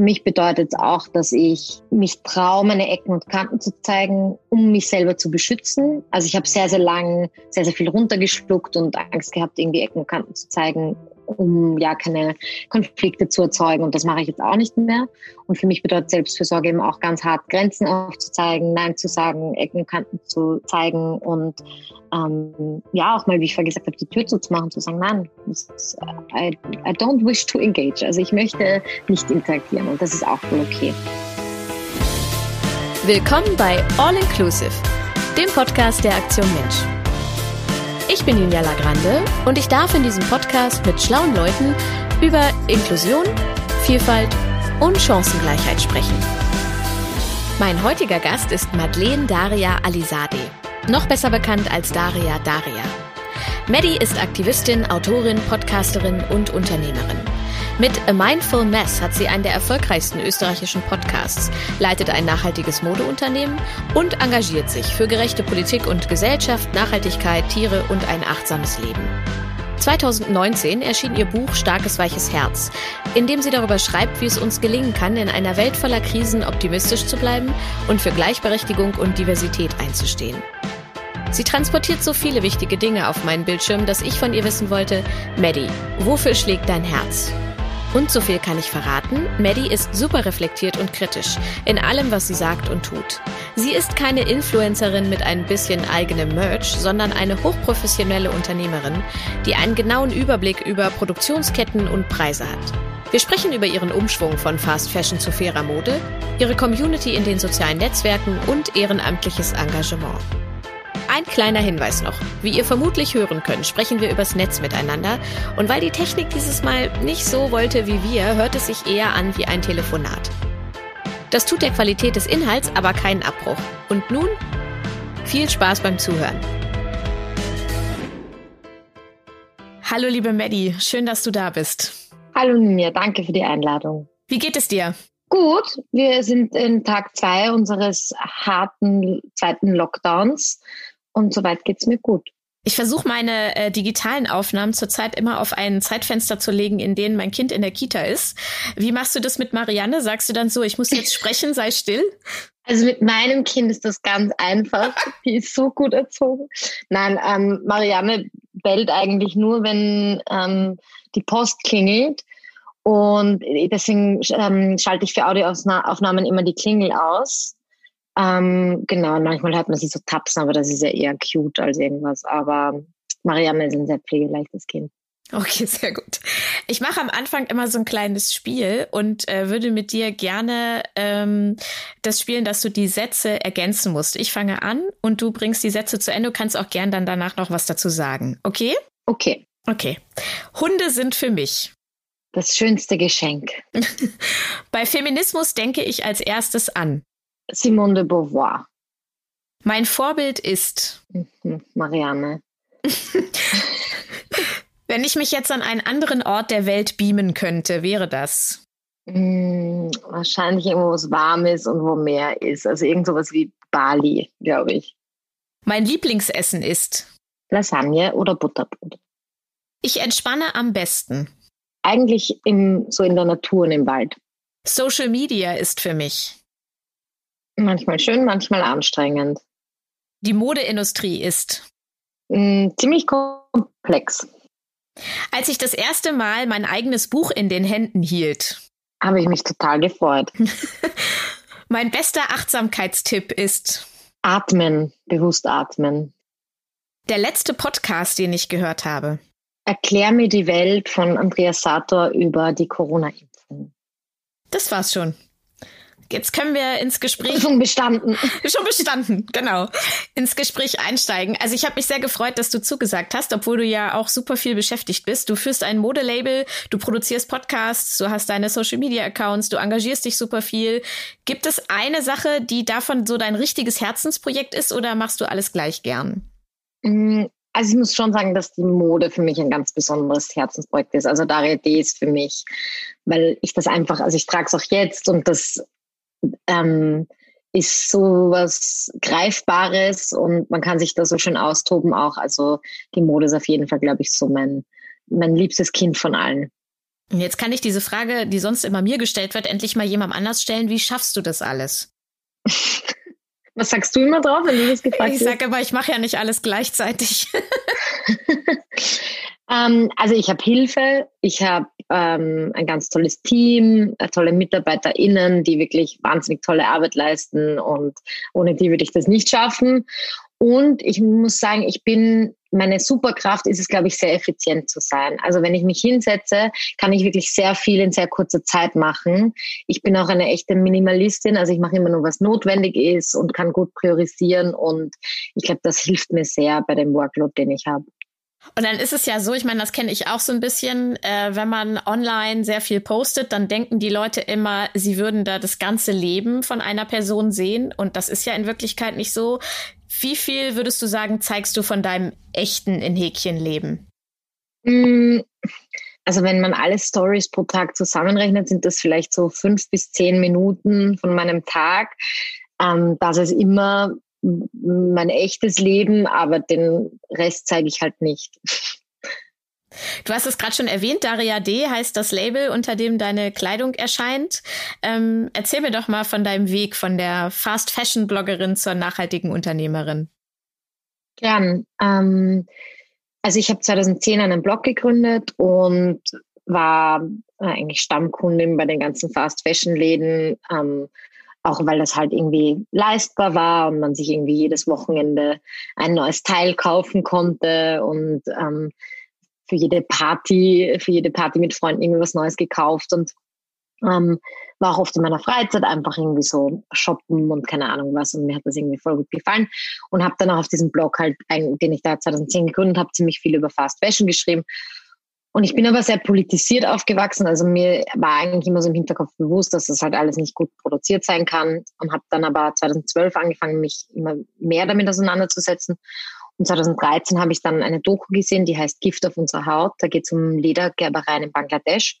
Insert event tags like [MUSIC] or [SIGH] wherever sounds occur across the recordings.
Für mich bedeutet es auch, dass ich mich traue, meine Ecken und Kanten zu zeigen, um mich selber zu beschützen. Also ich habe sehr, sehr lang sehr, sehr viel runtergeschluckt und Angst gehabt, irgendwie Ecken und Kanten zu zeigen, um ja keine Konflikte zu erzeugen. Und das mache ich jetzt auch nicht mehr. Und für mich bedeutet Selbstfürsorge eben auch ganz hart, Grenzen aufzuzeigen, Nein zu sagen, Ecken und Kanten zu zeigen und ähm, ja, auch mal, wie ich vorher gesagt habe, die Tür zuzumachen, zu sagen, nein, ist, I, I don't wish to engage. Also ich möchte nicht interagieren und das ist auch voll okay. Willkommen bei All Inclusive, dem Podcast der Aktion Mensch. Ich bin Julia Lagrande und ich darf in diesem Podcast mit schlauen Leuten über Inklusion, Vielfalt und Chancengleichheit sprechen. Mein heutiger Gast ist Madeleine Daria Alizadeh, noch besser bekannt als Daria Daria. Maddie ist Aktivistin, Autorin, Podcasterin und Unternehmerin. Mit A Mindful Mess hat sie einen der erfolgreichsten österreichischen Podcasts, leitet ein nachhaltiges Modeunternehmen und engagiert sich für gerechte Politik und Gesellschaft, Nachhaltigkeit, Tiere und ein achtsames Leben. 2019 erschien ihr Buch Starkes weiches Herz, in dem sie darüber schreibt, wie es uns gelingen kann, in einer Welt voller Krisen optimistisch zu bleiben und für Gleichberechtigung und Diversität einzustehen. Sie transportiert so viele wichtige Dinge auf meinen Bildschirm, dass ich von ihr wissen wollte, Maddie, wofür schlägt dein Herz? Und so viel kann ich verraten, Maddie ist super reflektiert und kritisch in allem, was sie sagt und tut. Sie ist keine Influencerin mit ein bisschen eigenem Merch, sondern eine hochprofessionelle Unternehmerin, die einen genauen Überblick über Produktionsketten und Preise hat. Wir sprechen über ihren Umschwung von Fast Fashion zu fairer Mode, ihre Community in den sozialen Netzwerken und ehrenamtliches Engagement. Ein kleiner Hinweis noch. Wie ihr vermutlich hören könnt, sprechen wir übers Netz miteinander. Und weil die Technik dieses Mal nicht so wollte wie wir, hört es sich eher an wie ein Telefonat. Das tut der Qualität des Inhalts aber keinen Abbruch. Und nun viel Spaß beim Zuhören. Hallo liebe Maddie, schön, dass du da bist. Hallo Ninja, danke für die Einladung. Wie geht es dir? Gut, wir sind in Tag zwei unseres harten zweiten Lockdowns und soweit geht's mir gut. Ich versuche meine äh, digitalen Aufnahmen zurzeit immer auf ein Zeitfenster zu legen, in dem mein Kind in der Kita ist. Wie machst du das mit Marianne? Sagst du dann so, ich muss jetzt sprechen, sei still? Also mit meinem Kind ist das ganz einfach. [LAUGHS] Die ist so gut erzogen. Nein, ähm, Marianne bellt eigentlich nur, wenn ähm, die Post klingelt. Und deswegen ähm, schalte ich für Audioaufnahmen immer die Klingel aus. Ähm, genau, manchmal hört man sie so tapsen, aber das ist ja eher cute als irgendwas. Aber Marianne ist ein sehr pflegeleichtes Kind. Okay, sehr gut. Ich mache am Anfang immer so ein kleines Spiel und äh, würde mit dir gerne ähm, das spielen, dass du die Sätze ergänzen musst. Ich fange an und du bringst die Sätze zu Ende. Du kannst auch gern dann danach noch was dazu sagen. Okay? Okay. Okay. Hunde sind für mich. Das schönste Geschenk. [LAUGHS] Bei Feminismus denke ich als erstes an. Simone de Beauvoir. Mein Vorbild ist mhm, Marianne. [LAUGHS] Wenn ich mich jetzt an einen anderen Ort der Welt beamen könnte, wäre das? Hm, wahrscheinlich irgendwo, wo es warm ist und wo Meer ist. Also irgend sowas wie Bali, glaube ich. Mein Lieblingsessen ist Lasagne oder Butterbrot. Ich entspanne am besten. Eigentlich im, so in der Natur und im Wald. Social Media ist für mich Manchmal schön, manchmal anstrengend. Die Modeindustrie ist mm, ziemlich komplex. Als ich das erste Mal mein eigenes Buch in den Händen hielt, habe ich mich total gefreut. [LAUGHS] mein bester Achtsamkeitstipp ist Atmen, bewusst atmen. Der letzte Podcast, den ich gehört habe. Erklär mir die Welt von Andreas Sator über die Corona-Impfung. Das war's schon. Jetzt können wir ins Gespräch. Prüfung bestanden. [LAUGHS] Schon bestanden, genau. Ins Gespräch einsteigen. Also ich habe mich sehr gefreut, dass du zugesagt hast, obwohl du ja auch super viel beschäftigt bist. Du führst ein Modelabel, du produzierst Podcasts, du hast deine Social Media Accounts, du engagierst dich super viel. Gibt es eine Sache, die davon so dein richtiges Herzensprojekt ist oder machst du alles gleich gern? Mm, also ich muss schon sagen, dass die Mode für mich ein ganz besonderes Herzensprojekt ist. Also Daria D ist für mich, weil ich das einfach, also ich trage es auch jetzt und das ähm, ist so was Greifbares und man kann sich da so schön austoben auch. Also die Mode ist auf jeden Fall, glaube ich, so mein, mein liebstes Kind von allen. Jetzt kann ich diese Frage, die sonst immer mir gestellt wird, endlich mal jemandem anders stellen. Wie schaffst du das alles? [LAUGHS] Was sagst du immer drauf, wenn du das gefragt Ich sage aber, ich mache ja nicht alles gleichzeitig. [LAUGHS] ähm, also ich habe Hilfe, ich habe ähm, ein ganz tolles Team, äh, tolle MitarbeiterInnen, die wirklich wahnsinnig tolle Arbeit leisten und ohne die würde ich das nicht schaffen. Und ich muss sagen, ich bin, meine Superkraft ist es, glaube ich, sehr effizient zu sein. Also wenn ich mich hinsetze, kann ich wirklich sehr viel in sehr kurzer Zeit machen. Ich bin auch eine echte Minimalistin, also ich mache immer nur, was notwendig ist und kann gut priorisieren. Und ich glaube, das hilft mir sehr bei dem Workload, den ich habe. Und dann ist es ja so, ich meine, das kenne ich auch so ein bisschen, äh, wenn man online sehr viel postet, dann denken die Leute immer, sie würden da das ganze Leben von einer Person sehen. Und das ist ja in Wirklichkeit nicht so. Wie viel würdest du sagen, zeigst du von deinem echten in Häkchen Leben? Mm, also wenn man alle Stories pro Tag zusammenrechnet, sind das vielleicht so fünf bis zehn Minuten von meinem Tag. Ähm, das ist immer mein echtes Leben, aber den Rest zeige ich halt nicht. Du hast es gerade schon erwähnt, Daria D heißt das Label, unter dem deine Kleidung erscheint. Ähm, erzähl mir doch mal von deinem Weg von der Fast Fashion Bloggerin zur nachhaltigen Unternehmerin. Gern. Ähm, also ich habe 2010 einen Blog gegründet und war eigentlich Stammkundin bei den ganzen Fast Fashion Läden. Ähm, auch weil das halt irgendwie leistbar war und man sich irgendwie jedes Wochenende ein neues Teil kaufen konnte und ähm, für jede Party, für jede Party mit Freunden irgendwie was Neues gekauft und ähm, war auch oft in meiner Freizeit einfach irgendwie so shoppen und keine Ahnung was und mir hat das irgendwie voll gut gefallen und habe dann auch auf diesem Blog halt, den ich da 2010 gegründet habe, ziemlich viel über Fast Fashion geschrieben und ich bin aber sehr politisiert aufgewachsen. Also mir war eigentlich immer so im Hinterkopf bewusst, dass das halt alles nicht gut produziert sein kann. Und habe dann aber 2012 angefangen, mich immer mehr damit auseinanderzusetzen. Und 2013 habe ich dann eine Doku gesehen, die heißt Gift auf unserer Haut. Da geht es um Ledergerbereien in Bangladesch.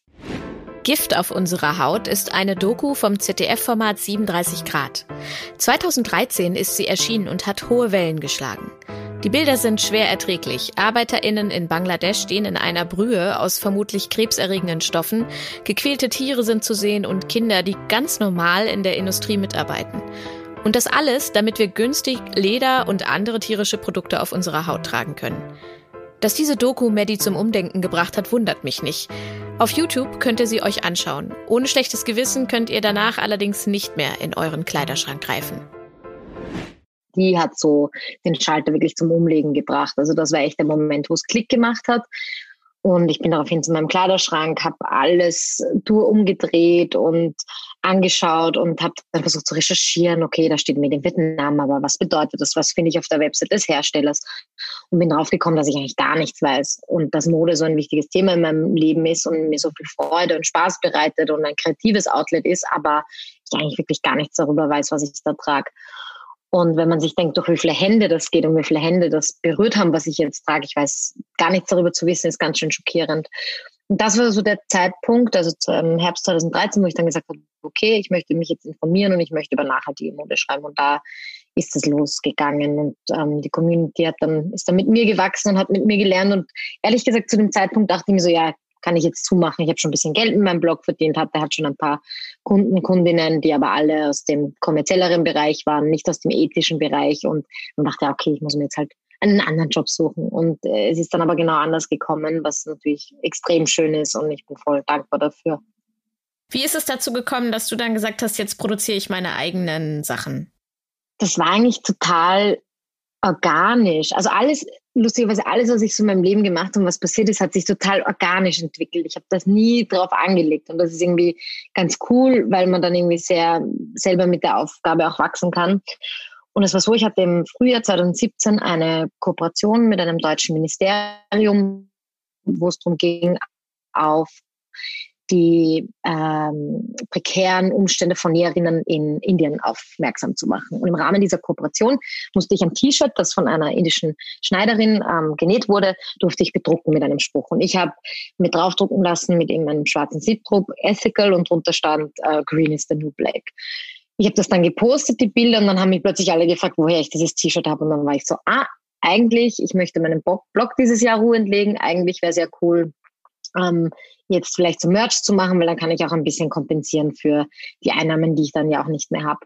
Gift auf unserer Haut ist eine Doku vom ZDF-Format 37 Grad. 2013 ist sie erschienen und hat hohe Wellen geschlagen. Die Bilder sind schwer erträglich. ArbeiterInnen in Bangladesch stehen in einer Brühe aus vermutlich krebserregenden Stoffen. Gequälte Tiere sind zu sehen und Kinder, die ganz normal in der Industrie mitarbeiten. Und das alles, damit wir günstig Leder und andere tierische Produkte auf unserer Haut tragen können. Dass diese Doku Maddie zum Umdenken gebracht hat, wundert mich nicht. Auf YouTube könnt ihr sie euch anschauen. Ohne schlechtes Gewissen könnt ihr danach allerdings nicht mehr in euren Kleiderschrank greifen die hat so den Schalter wirklich zum Umlegen gebracht. Also das war echt der Moment, wo es Klick gemacht hat. Und ich bin daraufhin zu meinem Kleiderschrank, habe alles durch umgedreht und angeschaut und habe dann versucht zu recherchieren, okay, da steht Made in Vietnam, aber was bedeutet das? Was finde ich auf der Website des Herstellers? Und bin darauf gekommen, dass ich eigentlich gar nichts weiß und dass Mode so ein wichtiges Thema in meinem Leben ist und mir so viel Freude und Spaß bereitet und ein kreatives Outlet ist, aber ich eigentlich wirklich gar nichts darüber weiß, was ich da trage. Und wenn man sich denkt, durch wie viele Hände das geht und wie viele Hände das berührt haben, was ich jetzt trage, ich weiß gar nichts darüber zu wissen, ist ganz schön schockierend. Und das war so der Zeitpunkt, also im Herbst 2013, wo ich dann gesagt habe, okay, ich möchte mich jetzt informieren und ich möchte über nachhaltige Mode schreiben. Und da ist es losgegangen und ähm, die Community hat dann, ist dann mit mir gewachsen und hat mit mir gelernt. Und ehrlich gesagt, zu dem Zeitpunkt dachte ich mir so, ja, kann ich jetzt zumachen. Ich habe schon ein bisschen Geld in meinem Blog verdient, hatte hat schon ein paar Kunden, Kundinnen, die aber alle aus dem kommerzielleren Bereich waren, nicht aus dem ethischen Bereich und man dachte, okay, ich muss mir jetzt halt einen anderen Job suchen. Und äh, es ist dann aber genau anders gekommen, was natürlich extrem schön ist und ich bin voll dankbar dafür. Wie ist es dazu gekommen, dass du dann gesagt hast, jetzt produziere ich meine eigenen Sachen? Das war eigentlich total organisch. Also alles, lustigerweise alles, was ich so in meinem Leben gemacht habe und was passiert ist, hat sich total organisch entwickelt. Ich habe das nie drauf angelegt und das ist irgendwie ganz cool, weil man dann irgendwie sehr selber mit der Aufgabe auch wachsen kann. Und es war so, ich hatte im Frühjahr 2017 eine Kooperation mit einem deutschen Ministerium, wo es darum ging, auf die ähm, prekären Umstände von Näherinnen in Indien aufmerksam zu machen. Und im Rahmen dieser Kooperation musste ich ein T-Shirt, das von einer indischen Schneiderin ähm, genäht wurde, durfte ich bedrucken mit einem Spruch. Und ich habe mir draufdrucken lassen mit einem schwarzen Siebdruck, Ethical und drunter stand äh, Green is the new black. Ich habe das dann gepostet, die Bilder, und dann haben mich plötzlich alle gefragt, woher ich dieses T-Shirt habe. Und dann war ich so, ah, eigentlich, ich möchte meinen Blog dieses Jahr ruhend legen. Eigentlich wäre sehr cool, ähm, jetzt vielleicht so Merch zu machen, weil dann kann ich auch ein bisschen kompensieren für die Einnahmen, die ich dann ja auch nicht mehr habe.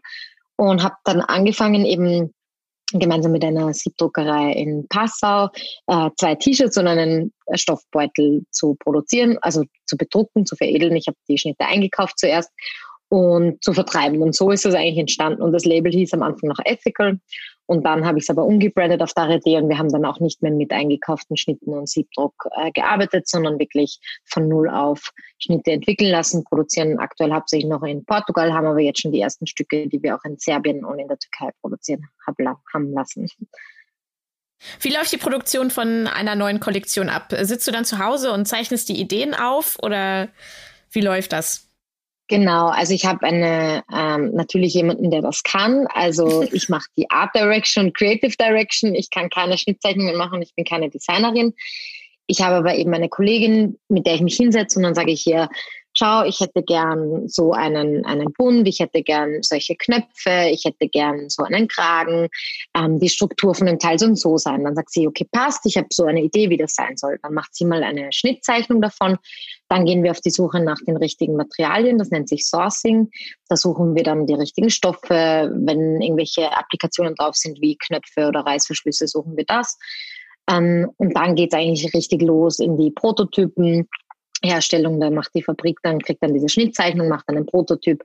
Und habe dann angefangen eben gemeinsam mit einer Siebdruckerei in Passau äh, zwei T-Shirts und einen Stoffbeutel zu produzieren, also zu bedrucken, zu veredeln. Ich habe die Schnitte eingekauft zuerst und zu vertreiben. Und so ist es eigentlich entstanden. Und das Label hieß am Anfang noch Ethical. Und dann habe ich es aber umgebrandet auf Darete und wir haben dann auch nicht mehr mit eingekauften Schnitten und Siebdruck äh, gearbeitet, sondern wirklich von Null auf Schnitte entwickeln lassen, produzieren aktuell hauptsächlich noch in Portugal, haben aber jetzt schon die ersten Stücke, die wir auch in Serbien und in der Türkei produzieren haben lassen. Wie läuft die Produktion von einer neuen Kollektion ab? Sitzt du dann zu Hause und zeichnest die Ideen auf oder wie läuft das? Genau, also ich habe eine ähm, natürlich jemanden, der das kann. Also [LAUGHS] ich mache die Art Direction, Creative Direction. Ich kann keine Schnittzeichnungen machen, ich bin keine Designerin. Ich habe aber eben eine Kollegin, mit der ich mich hinsetze und dann sage ich hier, schau, ich hätte gern so einen, einen Bund, ich hätte gern solche Knöpfe, ich hätte gern so einen Kragen, ähm, die Struktur von dem Teil soll so sein. Dann sagt sie, okay, passt, ich habe so eine Idee, wie das sein soll. Dann macht sie mal eine Schnittzeichnung davon. Dann gehen wir auf die Suche nach den richtigen Materialien, das nennt sich Sourcing. Da suchen wir dann die richtigen Stoffe. Wenn irgendwelche Applikationen drauf sind, wie Knöpfe oder Reißverschlüsse, suchen wir das. Ähm, und dann geht es eigentlich richtig los in die Prototypen Herstellung, da macht die Fabrik dann, kriegt dann diese Schnittzeichnung, macht dann einen Prototyp,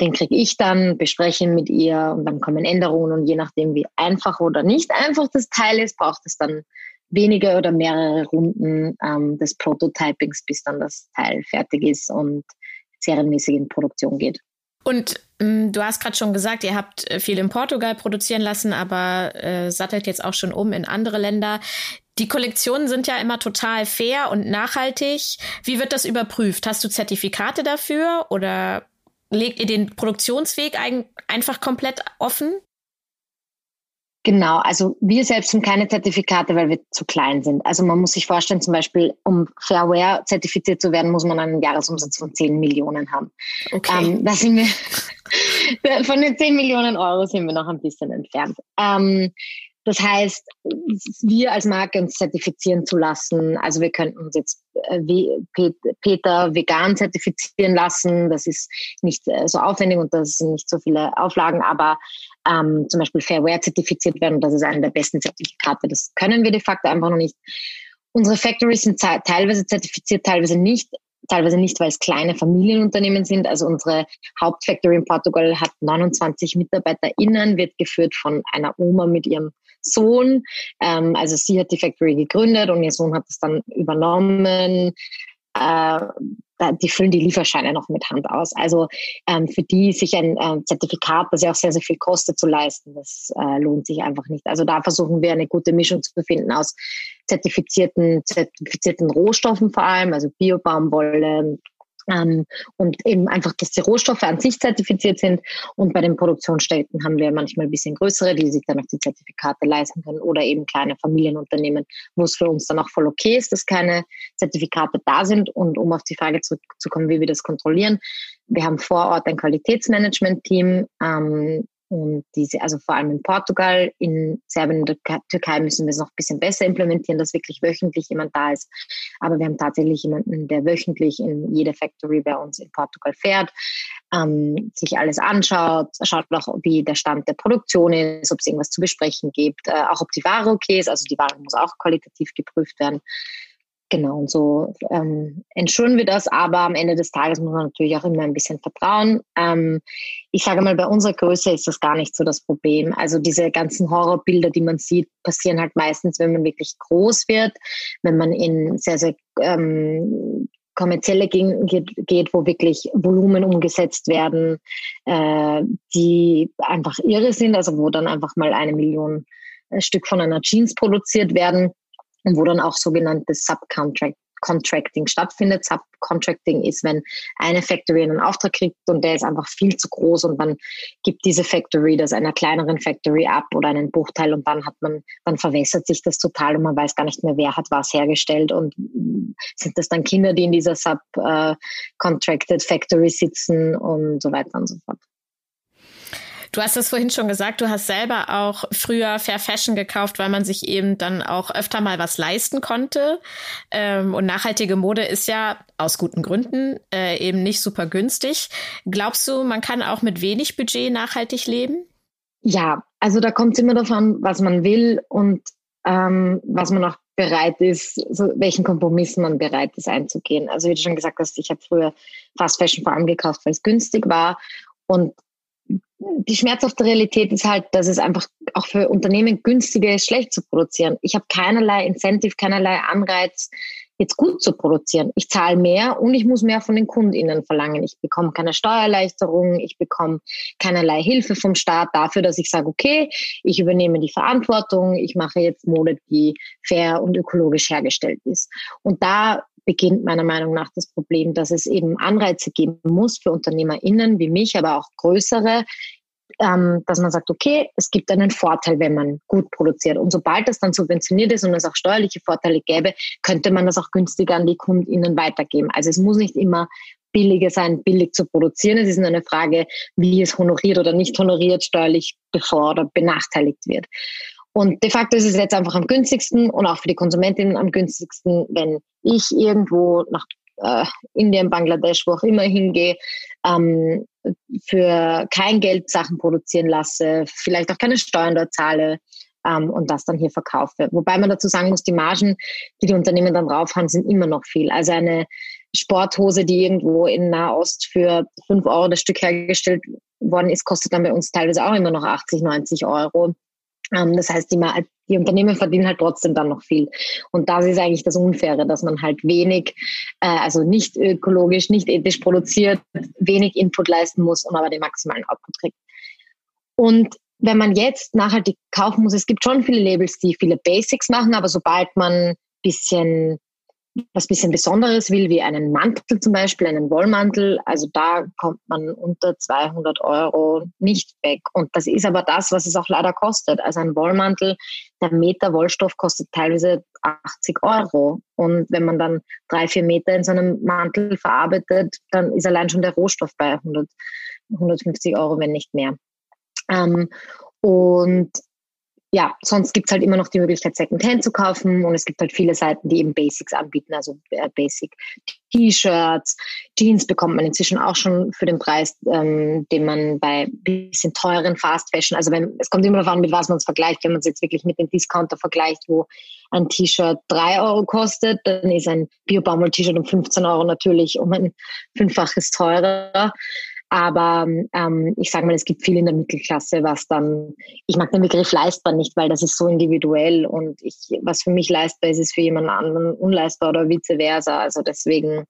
den kriege ich dann, bespreche mit ihr und dann kommen Änderungen und je nachdem, wie einfach oder nicht einfach das Teil ist, braucht es dann wenige oder mehrere Runden ähm, des Prototypings, bis dann das Teil fertig ist und serienmäßig in Produktion geht. Und ähm, du hast gerade schon gesagt, ihr habt äh, viel in Portugal produzieren lassen, aber äh, sattelt jetzt auch schon um in andere Länder. Die Kollektionen sind ja immer total fair und nachhaltig. Wie wird das überprüft? Hast du Zertifikate dafür oder legt ihr den Produktionsweg ein, einfach komplett offen? Genau, also wir selbst haben keine Zertifikate, weil wir zu klein sind. Also man muss sich vorstellen, zum Beispiel, um Fairware zertifiziert zu werden, muss man einen Jahresumsatz von 10 Millionen haben. Okay. Ähm, da sind wir, [LAUGHS] von den 10 Millionen Euro sind wir noch ein bisschen entfernt. Ähm, das heißt, wir als Marke uns zertifizieren zu lassen. Also wir könnten uns jetzt äh, Peter vegan zertifizieren lassen. Das ist nicht äh, so aufwendig und das sind nicht so viele Auflagen, aber ähm, zum Beispiel Fairware zertifiziert werden. Das ist einer der besten Zertifikate. Das können wir de facto einfach noch nicht. Unsere Factories sind teilweise zertifiziert, teilweise nicht. Teilweise nicht, weil es kleine Familienunternehmen sind. Also unsere Hauptfactory in Portugal hat 29 MitarbeiterInnen, wird geführt von einer Oma mit ihrem Sohn. Ähm, also sie hat die Factory gegründet und ihr Sohn hat es dann übernommen. Die füllen die Lieferscheine noch mit Hand aus. Also ähm, für die sich ein äh, Zertifikat, das ja auch sehr, sehr viel kostet, zu leisten, das äh, lohnt sich einfach nicht. Also da versuchen wir eine gute Mischung zu finden aus zertifizierten, zertifizierten Rohstoffen vor allem, also Biobaumwolle, ähm, und eben einfach, dass die Rohstoffe an sich zertifiziert sind. Und bei den Produktionsstätten haben wir manchmal ein bisschen größere, die sich dann auch die Zertifikate leisten können oder eben kleine Familienunternehmen, wo es für uns dann auch voll okay ist, dass keine Zertifikate da sind. Und um auf die Frage zurückzukommen, wie wir das kontrollieren, wir haben vor Ort ein Qualitätsmanagement-Team, ähm, und diese, also vor allem in Portugal, in Serbien und der Türkei müssen wir es noch ein bisschen besser implementieren, dass wirklich wöchentlich jemand da ist. Aber wir haben tatsächlich jemanden, der wöchentlich in jede Factory bei uns in Portugal fährt, ähm, sich alles anschaut, schaut auch, wie der Stand der Produktion ist, ob es irgendwas zu besprechen gibt, äh, auch ob die Ware okay ist. Also die Ware muss auch qualitativ geprüft werden. Genau, und so ähm, entschuldigen wir das, aber am Ende des Tages muss man natürlich auch immer ein bisschen vertrauen. Ähm, ich sage mal, bei unserer Größe ist das gar nicht so das Problem. Also diese ganzen Horrorbilder, die man sieht, passieren halt meistens, wenn man wirklich groß wird, wenn man in sehr, sehr ähm, kommerzielle geht, geht, wo wirklich Volumen umgesetzt werden, äh, die einfach irre sind, also wo dann einfach mal eine Million äh, Stück von einer Jeans produziert werden und wo dann auch sogenanntes Subcontract Contracting stattfindet. Subcontracting ist, wenn eine Factory einen Auftrag kriegt und der ist einfach viel zu groß und dann gibt diese Factory das einer kleineren Factory ab oder einen Bruchteil und dann hat man, dann verwässert sich das total und man weiß gar nicht mehr, wer hat was hergestellt und sind das dann Kinder, die in dieser Subcontracted Factory sitzen und so weiter und so fort. Du hast es vorhin schon gesagt, du hast selber auch früher Fair Fashion gekauft, weil man sich eben dann auch öfter mal was leisten konnte. Ähm, und nachhaltige Mode ist ja aus guten Gründen äh, eben nicht super günstig. Glaubst du, man kann auch mit wenig Budget nachhaltig leben? Ja, also da kommt es immer davon, was man will und ähm, was man auch bereit ist, so welchen Kompromissen man bereit ist einzugehen. Also wie du schon gesagt hast, ich habe früher Fast Fashion vor allem gekauft, weil es günstig war. Und die schmerzhafte Realität ist halt, dass es einfach auch für Unternehmen günstiger ist, schlecht zu produzieren. Ich habe keinerlei Incentive, keinerlei Anreiz, jetzt gut zu produzieren. Ich zahle mehr und ich muss mehr von den KundInnen verlangen. Ich bekomme keine Steuererleichterung, ich bekomme keinerlei Hilfe vom Staat dafür, dass ich sage, okay, ich übernehme die Verantwortung, ich mache jetzt Mode, die fair und ökologisch hergestellt ist. Und da beginnt meiner Meinung nach das Problem, dass es eben Anreize geben muss für UnternehmerInnen wie mich, aber auch größere, ähm, dass man sagt, okay, es gibt einen Vorteil, wenn man gut produziert. Und sobald das dann subventioniert ist und es auch steuerliche Vorteile gäbe, könnte man das auch günstiger an die KundInnen weitergeben. Also es muss nicht immer billiger sein, billig zu produzieren. Es ist nur eine Frage, wie es honoriert oder nicht honoriert, steuerlich bevor oder benachteiligt wird. Und de facto ist es jetzt einfach am günstigsten und auch für die Konsumentinnen am günstigsten, wenn ich irgendwo nach äh, Indien, Bangladesch, wo auch immer hingehe, ähm, für kein Geld Sachen produzieren lasse, vielleicht auch keine Steuern dort zahle ähm, und das dann hier verkaufe. Wobei man dazu sagen muss, die Margen, die die Unternehmen dann drauf haben, sind immer noch viel. Also eine Sporthose, die irgendwo in Nahost für fünf Euro das Stück hergestellt worden ist, kostet dann bei uns teilweise auch immer noch 80, 90 Euro. Ähm, das heißt, die, die, Unternehmen verdienen halt trotzdem dann noch viel. Und das ist eigentlich das Unfaire, dass man halt wenig, äh, also nicht ökologisch, nicht ethisch produziert, wenig Input leisten muss und aber den maximalen Output kriegt. Und wenn man jetzt nachhaltig kaufen muss, es gibt schon viele Labels, die viele Basics machen, aber sobald man bisschen was bisschen Besonderes will, wie einen Mantel zum Beispiel, einen Wollmantel, also da kommt man unter 200 Euro nicht weg. Und das ist aber das, was es auch leider kostet. Also ein Wollmantel, der Meter Wollstoff kostet teilweise 80 Euro. Und wenn man dann drei, vier Meter in so einem Mantel verarbeitet, dann ist allein schon der Rohstoff bei 100, 150 Euro, wenn nicht mehr. Ähm, und ja, sonst gibt es halt immer noch die Möglichkeit, Secondhand zu kaufen und es gibt halt viele Seiten, die eben Basics anbieten, also äh, Basic T-Shirts, Jeans bekommt man inzwischen auch schon für den Preis, ähm, den man bei bisschen teuren Fast Fashion, also wenn es kommt immer darauf an, mit was man es vergleicht, wenn man es jetzt wirklich mit dem Discounter vergleicht, wo ein T-Shirt drei Euro kostet, dann ist ein Bio-Baumwoll-T-Shirt um 15 Euro natürlich um ein Fünffaches teurer. Aber ähm, ich sage mal, es gibt viel in der Mittelklasse, was dann, ich mag den Begriff leistbar nicht, weil das ist so individuell und ich, was für mich leistbar ist, ist für jemand anderen unleistbar oder vice versa. Also deswegen,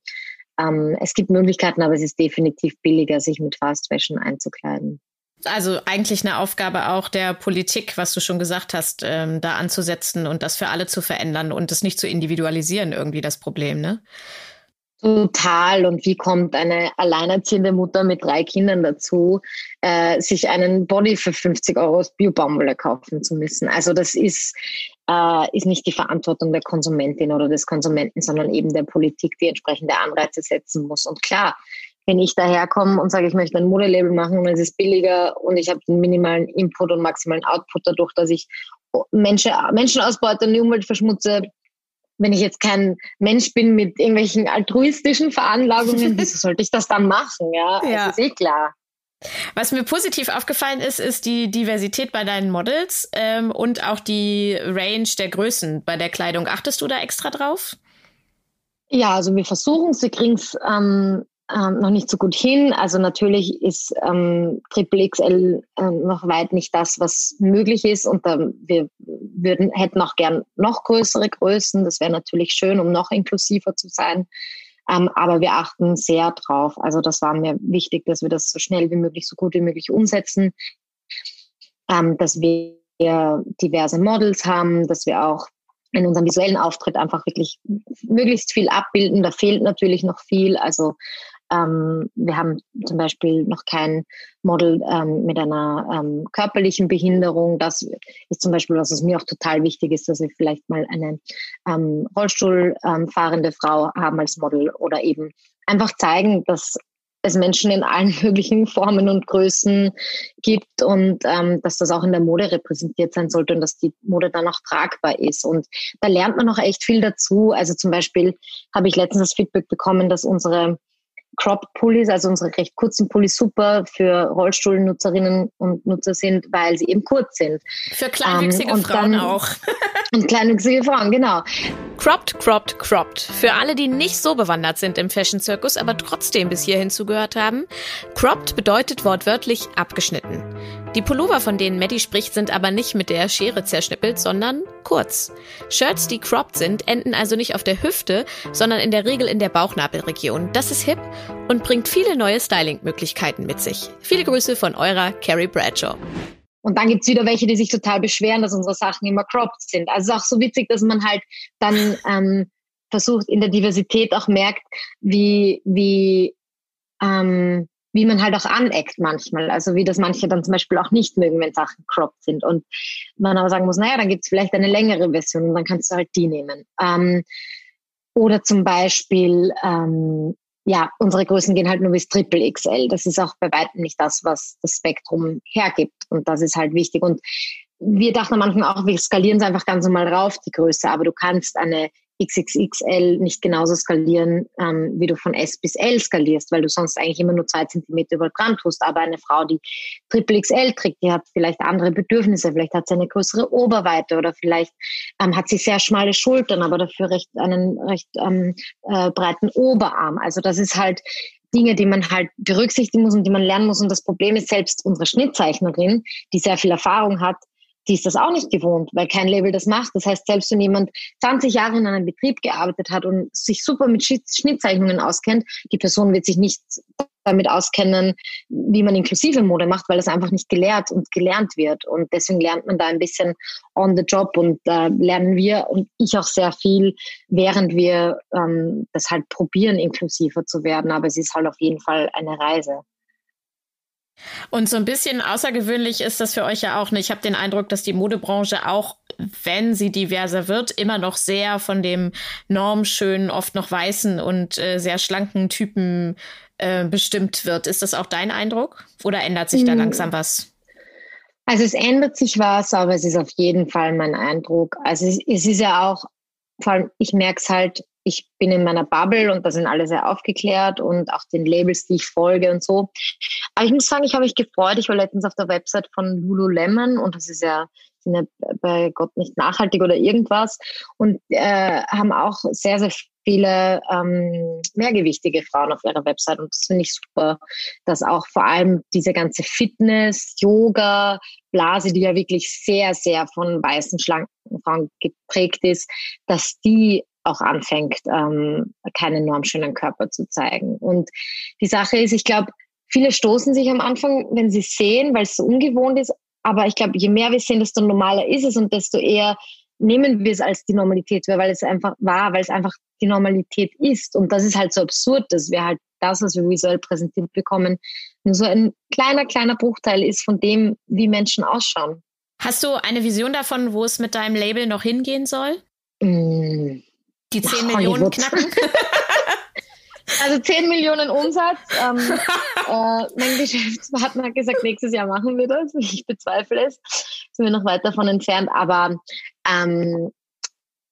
ähm, es gibt Möglichkeiten, aber es ist definitiv billiger, sich mit Fast Fashion einzukleiden. Also eigentlich eine Aufgabe auch der Politik, was du schon gesagt hast, ähm, da anzusetzen und das für alle zu verändern und das nicht zu individualisieren, irgendwie das Problem, ne? Total. Und wie kommt eine alleinerziehende Mutter mit drei Kindern dazu, äh, sich einen Body für 50 Euro aus Bio-Baumwolle kaufen zu müssen? Also das ist, äh, ist nicht die Verantwortung der Konsumentin oder des Konsumenten, sondern eben der Politik, die entsprechende Anreize setzen muss. Und klar, wenn ich daherkomme und sage, ich möchte ein Modelabel machen und es ist billiger und ich habe den minimalen Input und maximalen Output dadurch, dass ich Menschen, Menschen ausbeute und die Umwelt verschmutze, wenn ich jetzt kein Mensch bin mit irgendwelchen altruistischen Veranlagungen, [LAUGHS] wieso sollte ich das dann machen? Ja, ja. Das ist eh klar. Was mir positiv aufgefallen ist, ist die Diversität bei deinen Models ähm, und auch die Range der Größen bei der Kleidung. Achtest du da extra drauf? Ja, also wir versuchen sie kriegen es ähm, ähm, noch nicht so gut hin. Also natürlich ist ähm, Triple XL äh, noch weit nicht das, was möglich ist. Und äh, wir würden, hätten auch gern noch größere Größen. Das wäre natürlich schön, um noch inklusiver zu sein. Ähm, aber wir achten sehr drauf. Also das war mir wichtig, dass wir das so schnell wie möglich, so gut wie möglich umsetzen. Ähm, dass wir diverse Models haben, dass wir auch in unserem visuellen Auftritt einfach wirklich möglichst viel abbilden. Da fehlt natürlich noch viel. Also ähm, wir haben zum Beispiel noch kein Model ähm, mit einer ähm, körperlichen Behinderung. Das ist zum Beispiel was, was mir auch total wichtig ist, dass wir vielleicht mal eine ähm, Rollstuhlfahrende Frau haben als Model oder eben einfach zeigen, dass es Menschen in allen [LAUGHS] möglichen Formen und Größen gibt und ähm, dass das auch in der Mode repräsentiert sein sollte und dass die Mode dann auch tragbar ist. Und da lernt man auch echt viel dazu. Also zum Beispiel habe ich letztens das Feedback bekommen, dass unsere Crop-Pullis, also unsere recht kurzen Pullis, super für Rollstuhlnutzerinnen und Nutzer sind, weil sie eben kurz sind. Für kleinwüchsige ähm, Frauen dann, auch. [LAUGHS] und kleinwüchsige Frauen, genau. Cropped, cropped, cropped. Für alle, die nicht so bewandert sind im Fashion-Zirkus, aber trotzdem bis hierhin zugehört haben, cropped bedeutet wortwörtlich abgeschnitten. Die Pullover, von denen Maddie spricht, sind aber nicht mit der Schere zerschnippelt, sondern kurz. Shirts, die cropped sind, enden also nicht auf der Hüfte, sondern in der Regel in der Bauchnabelregion. Das ist hip und bringt viele neue Styling-Möglichkeiten mit sich. Viele Grüße von eurer Carrie Bradshaw. Und dann gibt's wieder welche, die sich total beschweren, dass unsere Sachen immer cropped sind. Also es ist auch so witzig, dass man halt dann ähm, versucht, in der Diversität auch merkt, wie, wie ähm, wie man halt auch aneckt manchmal. Also wie das manche dann zum Beispiel auch nicht mögen, wenn Sachen cropped sind. Und man aber sagen muss, naja, dann gibt es vielleicht eine längere Version und dann kannst du halt die nehmen. Ähm, oder zum Beispiel, ähm, ja, unsere Größen gehen halt nur bis Triple XL. Das ist auch bei weitem nicht das, was das Spektrum hergibt. Und das ist halt wichtig. Und wir dachten am Anfang auch, wir skalieren es einfach ganz normal rauf, die Größe. Aber du kannst eine XXXL nicht genauso skalieren, ähm, wie du von S bis L skalierst, weil du sonst eigentlich immer nur zwei Zentimeter über dran tust. Aber eine Frau, die Triple XL trägt, die hat vielleicht andere Bedürfnisse. Vielleicht hat sie eine größere Oberweite oder vielleicht ähm, hat sie sehr schmale Schultern, aber dafür recht, einen recht ähm, äh, breiten Oberarm. Also das ist halt Dinge, die man halt berücksichtigen muss und die man lernen muss. Und das Problem ist selbst unsere Schnittzeichnerin, die sehr viel Erfahrung hat, die ist das auch nicht gewohnt, weil kein Label das macht. Das heißt, selbst wenn jemand 20 Jahre in einem Betrieb gearbeitet hat und sich super mit Schnittzeichnungen auskennt, die Person wird sich nicht damit auskennen, wie man inklusive Mode macht, weil das einfach nicht gelehrt und gelernt wird. Und deswegen lernt man da ein bisschen on the job und da äh, lernen wir und ich auch sehr viel, während wir ähm, das halt probieren, inklusiver zu werden. Aber es ist halt auf jeden Fall eine Reise. Und so ein bisschen außergewöhnlich ist das für euch ja auch. Ich habe den Eindruck, dass die Modebranche auch, wenn sie diverser wird, immer noch sehr von dem normschönen, oft noch weißen und äh, sehr schlanken Typen äh, bestimmt wird. Ist das auch dein Eindruck? Oder ändert sich da hm. langsam was? Also es ändert sich was, aber es ist auf jeden Fall mein Eindruck. Also es, es ist ja auch, vor allem ich merke es halt ich bin in meiner Bubble und da sind alle sehr aufgeklärt und auch den Labels, die ich folge und so. Aber ich muss sagen, ich habe mich gefreut. Ich war letztens auf der Website von Lululemon und das ist ja, sind ja bei Gott nicht nachhaltig oder irgendwas und äh, haben auch sehr, sehr viele ähm, mehrgewichtige Frauen auf ihrer Website und das finde ich super, dass auch vor allem diese ganze Fitness, Yoga, Blase, die ja wirklich sehr, sehr von weißen, schlanken Frauen geprägt ist, dass die auch anfängt, ähm, keinen normschönen Körper zu zeigen. Und die Sache ist, ich glaube, viele stoßen sich am Anfang, wenn sie sehen, weil es so ungewohnt ist. Aber ich glaube, je mehr wir sehen, desto normaler ist es und desto eher nehmen wir es als die Normalität, weil es einfach war, weil es einfach die Normalität ist. Und das ist halt so absurd, dass wir halt das, was wir visuell präsentiert bekommen, nur so ein kleiner, kleiner Bruchteil ist von dem, wie Menschen ausschauen. Hast du eine Vision davon, wo es mit deinem Label noch hingehen soll? Mm, die 10 ja, Millionen knacken? [LAUGHS] Also 10 Millionen Umsatz. Ähm, [LAUGHS] äh, mein Geschäftspartner hat gesagt, nächstes Jahr machen wir das. Ich bezweifle es. Sind wir noch weit davon entfernt. Aber ähm,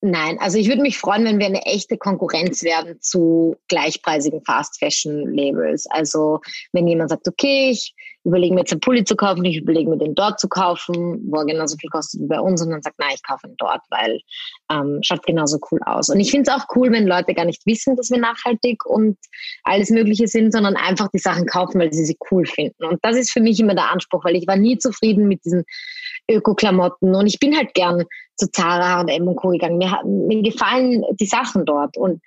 nein, also ich würde mich freuen, wenn wir eine echte Konkurrenz werden zu gleichpreisigen Fast Fashion Labels. Also wenn jemand sagt, okay, ich überlege mir jetzt einen Pulli zu kaufen, ich überlege mir den dort zu kaufen, wo er genauso viel kostet wie bei uns und dann sagt, nein, ich kaufe ihn dort, weil ähm, schaut genauso cool aus. Und ich finde es auch cool, wenn Leute gar nicht wissen, dass wir nachhaltig und alles Mögliche sind, sondern einfach die Sachen kaufen, weil sie sie cool finden. Und das ist für mich immer der Anspruch, weil ich war nie zufrieden mit diesen Öko-Klamotten und ich bin halt gern zu Zara und M und Co. gegangen. Mir, mir gefallen die Sachen dort und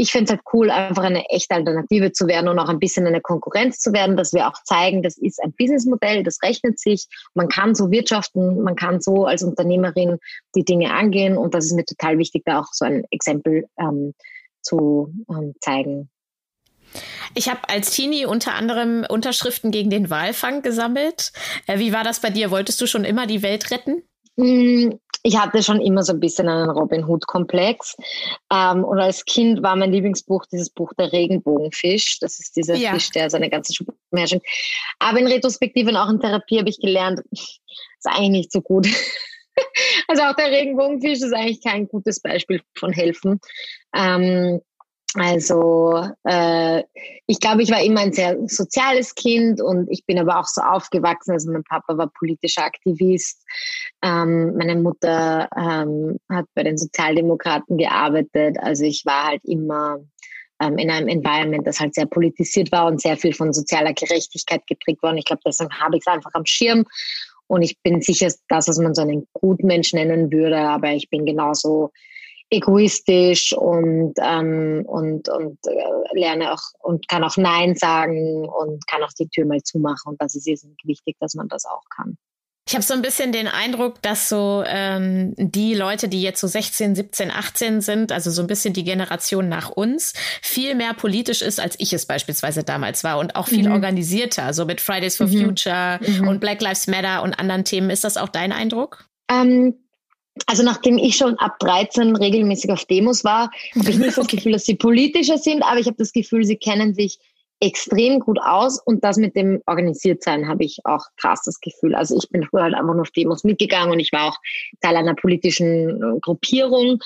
ich finde es halt cool, einfach eine echte Alternative zu werden und auch ein bisschen eine Konkurrenz zu werden, dass wir auch zeigen, das ist ein Businessmodell, das rechnet sich, man kann so wirtschaften, man kann so als Unternehmerin die Dinge angehen und das ist mir total wichtig, da auch so ein Exempel ähm, zu ähm, zeigen. Ich habe als Teenie unter anderem Unterschriften gegen den Walfang gesammelt. Äh, wie war das bei dir? Wolltest du schon immer die Welt retten? Ich hatte schon immer so ein bisschen einen Robin Hood-Komplex. Ähm, und als Kind war mein Lieblingsbuch dieses Buch Der Regenbogenfisch. Das ist dieser ja. Fisch, der seine ganze Schuppe herrscht. Aber in Retrospektive und auch in Therapie habe ich gelernt, ist eigentlich nicht so gut. [LAUGHS] also auch der Regenbogenfisch ist eigentlich kein gutes Beispiel von helfen. Ähm, also äh, ich glaube, ich war immer ein sehr soziales Kind und ich bin aber auch so aufgewachsen. Also mein Papa war politischer Aktivist, ähm, meine Mutter ähm, hat bei den Sozialdemokraten gearbeitet. Also ich war halt immer ähm, in einem Environment, das halt sehr politisiert war und sehr viel von sozialer Gerechtigkeit geprägt war. Und ich glaube, deswegen habe ich es einfach am Schirm. Und ich bin sicher, dass was man so einen Gutmensch nennen würde, aber ich bin genauso egoistisch und, ähm, und, und äh, lerne auch und kann auch Nein sagen und kann auch die Tür mal zumachen. Und das ist irrsinnig wichtig, dass man das auch kann. Ich habe so ein bisschen den Eindruck, dass so ähm, die Leute, die jetzt so 16, 17, 18 sind, also so ein bisschen die Generation nach uns, viel mehr politisch ist, als ich es beispielsweise damals war und auch viel mhm. organisierter, so mit Fridays for mhm. Future mhm. und Black Lives Matter und anderen Themen. Ist das auch dein Eindruck? Ähm, also nachdem ich schon ab 13 regelmäßig auf Demos war, habe ich nicht das Gefühl, dass sie politischer sind, aber ich habe das Gefühl, sie kennen sich extrem gut aus und das mit dem Organisiertsein habe ich auch krass das Gefühl. Also ich bin früher halt einfach nur auf Demos mitgegangen und ich war auch Teil einer politischen äh, Gruppierung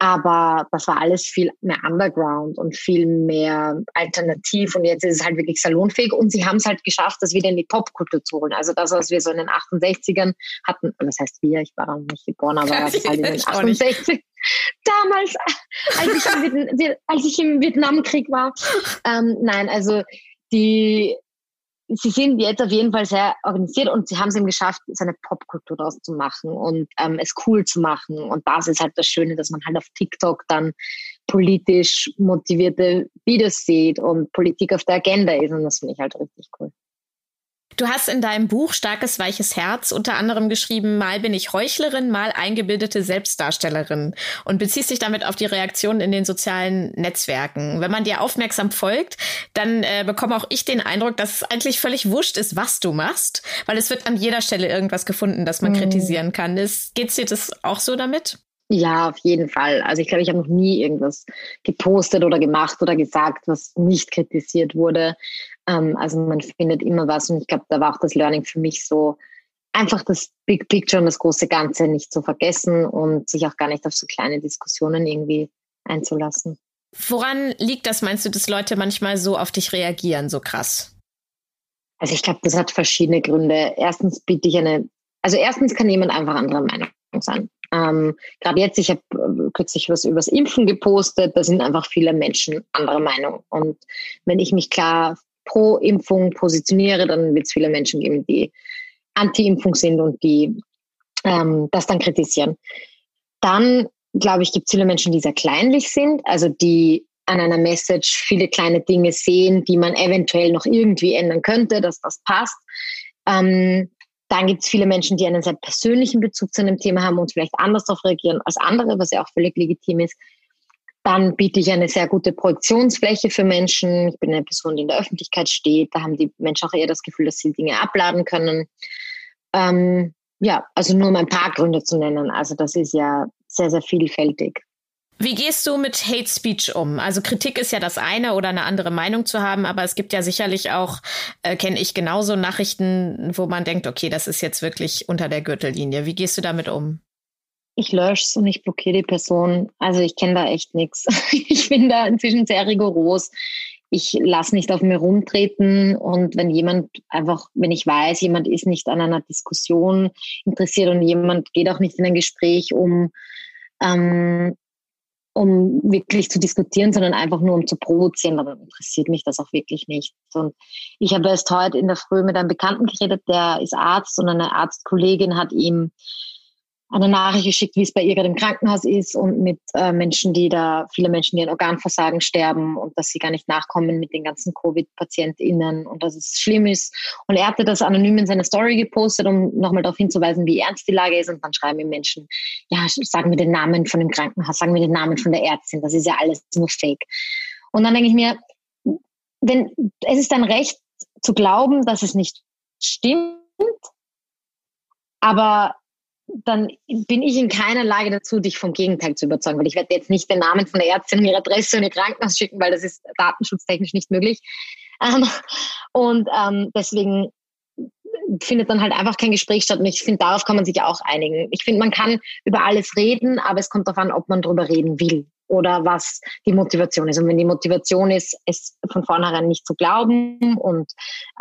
aber das war alles viel mehr Underground und viel mehr alternativ. Und jetzt ist es halt wirklich salonfähig. Und sie haben es halt geschafft, das wieder in die Popkultur zu holen. Also das, was wir so in den 68ern hatten, das heißt wir, ich war dann nicht geboren, aber [LAUGHS] ist halt in den 68 damals, als ich, im, als ich im Vietnamkrieg war. Ähm, nein, also die, sie sind jetzt auf jeden Fall sehr organisiert und sie haben es eben geschafft, seine Popkultur daraus zu machen und ähm, es cool zu machen. Und das ist halt das Schöne, dass man halt auf TikTok dann politisch motivierte Videos sieht und Politik auf der Agenda ist. Und das finde ich halt richtig cool. Du hast in deinem Buch Starkes weiches Herz unter anderem geschrieben, mal bin ich Heuchlerin, mal eingebildete Selbstdarstellerin und beziehst dich damit auf die Reaktionen in den sozialen Netzwerken. Wenn man dir aufmerksam folgt, dann äh, bekomme auch ich den Eindruck, dass es eigentlich völlig wurscht ist, was du machst, weil es wird an jeder Stelle irgendwas gefunden, das man mhm. kritisieren kann. Ist, geht's dir das auch so damit? Ja, auf jeden Fall. Also ich glaube, ich habe noch nie irgendwas gepostet oder gemacht oder gesagt, was nicht kritisiert wurde. Ähm, also man findet immer was und ich glaube, da war auch das Learning für mich so, einfach das Big Picture und das große Ganze nicht zu vergessen und sich auch gar nicht auf so kleine Diskussionen irgendwie einzulassen. Woran liegt das, meinst du, dass Leute manchmal so auf dich reagieren, so krass? Also ich glaube, das hat verschiedene Gründe. Erstens biete ich eine, also erstens kann jemand einfach anderer Meinung sein. Ähm, Gerade jetzt, ich habe äh, kürzlich was übers Impfen gepostet, da sind einfach viele Menschen anderer Meinung. Und wenn ich mich klar pro Impfung positioniere, dann wird es viele Menschen geben, die anti-Impfung sind und die ähm, das dann kritisieren. Dann, glaube ich, gibt es viele Menschen, die sehr kleinlich sind, also die an einer Message viele kleine Dinge sehen, die man eventuell noch irgendwie ändern könnte, dass das passt. Ähm, dann gibt es viele Menschen, die einen sehr persönlichen Bezug zu einem Thema haben und vielleicht anders darauf reagieren als andere, was ja auch völlig legitim ist. Dann biete ich eine sehr gute Projektionsfläche für Menschen. Ich bin eine Person, die in der Öffentlichkeit steht. Da haben die Menschen auch eher das Gefühl, dass sie Dinge abladen können. Ähm, ja, also nur um ein paar Gründe zu nennen. Also das ist ja sehr, sehr vielfältig. Wie gehst du mit Hate Speech um? Also Kritik ist ja das eine oder eine andere Meinung zu haben, aber es gibt ja sicherlich auch, äh, kenne ich genauso Nachrichten, wo man denkt, okay, das ist jetzt wirklich unter der Gürtellinie. Wie gehst du damit um? Ich lösche es und ich blockiere die Person. Also ich kenne da echt nichts. [LAUGHS] Ich bin da inzwischen sehr rigoros. Ich lasse nicht auf mir rumtreten und wenn jemand einfach, wenn ich weiß, jemand ist nicht an einer Diskussion interessiert und jemand geht auch nicht in ein Gespräch, um ähm, um wirklich zu diskutieren, sondern einfach nur um zu provozieren, dann interessiert mich das auch wirklich nicht. Und ich habe erst heute in der Früh mit einem Bekannten geredet, der ist Arzt und eine Arztkollegin hat ihm eine Nachricht geschickt, wie es bei ihr gerade im Krankenhaus ist und mit äh, Menschen, die da, viele Menschen, die an Organversagen sterben und dass sie gar nicht nachkommen mit den ganzen Covid-PatientInnen und dass es schlimm ist. Und er hatte das anonym in seiner Story gepostet, um nochmal darauf hinzuweisen, wie ernst die Lage ist. Und dann schreiben ihm Menschen, ja, sagen wir den Namen von dem Krankenhaus, sagen wir den Namen von der Ärztin. Das ist ja alles nur Fake. Und dann denke ich mir, wenn, es ist dein Recht zu glauben, dass es nicht stimmt, aber dann bin ich in keiner Lage dazu, dich vom Gegenteil zu überzeugen, weil ich werde jetzt nicht den Namen von der Ärztin, ihre Adresse und ihr Krankenhaus schicken, weil das ist datenschutztechnisch nicht möglich. Ähm, und ähm, deswegen findet dann halt einfach kein Gespräch statt. Und ich finde, darauf kann man sich auch einigen. Ich finde, man kann über alles reden, aber es kommt darauf an, ob man darüber reden will oder was die Motivation ist. Und wenn die Motivation ist, es von vornherein nicht zu glauben und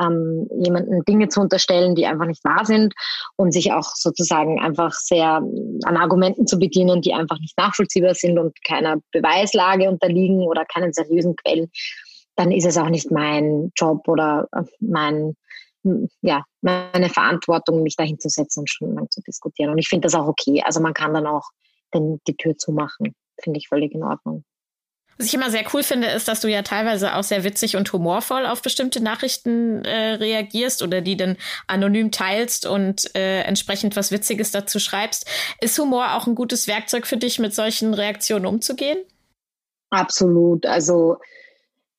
ähm, jemanden Dinge zu unterstellen, die einfach nicht wahr sind und sich auch sozusagen einfach sehr an Argumenten zu bedienen, die einfach nicht nachvollziehbar sind und keiner Beweislage unterliegen oder keinen seriösen Quellen, dann ist es auch nicht mein Job oder äh, mein ja, meine Verantwortung, mich dahin zu setzen und stundenlang zu diskutieren. Und ich finde das auch okay. Also man kann dann auch den, die Tür zumachen finde ich völlig in Ordnung. Was ich immer sehr cool finde, ist, dass du ja teilweise auch sehr witzig und humorvoll auf bestimmte Nachrichten äh, reagierst oder die dann anonym teilst und äh, entsprechend was Witziges dazu schreibst. Ist Humor auch ein gutes Werkzeug für dich, mit solchen Reaktionen umzugehen? Absolut. Also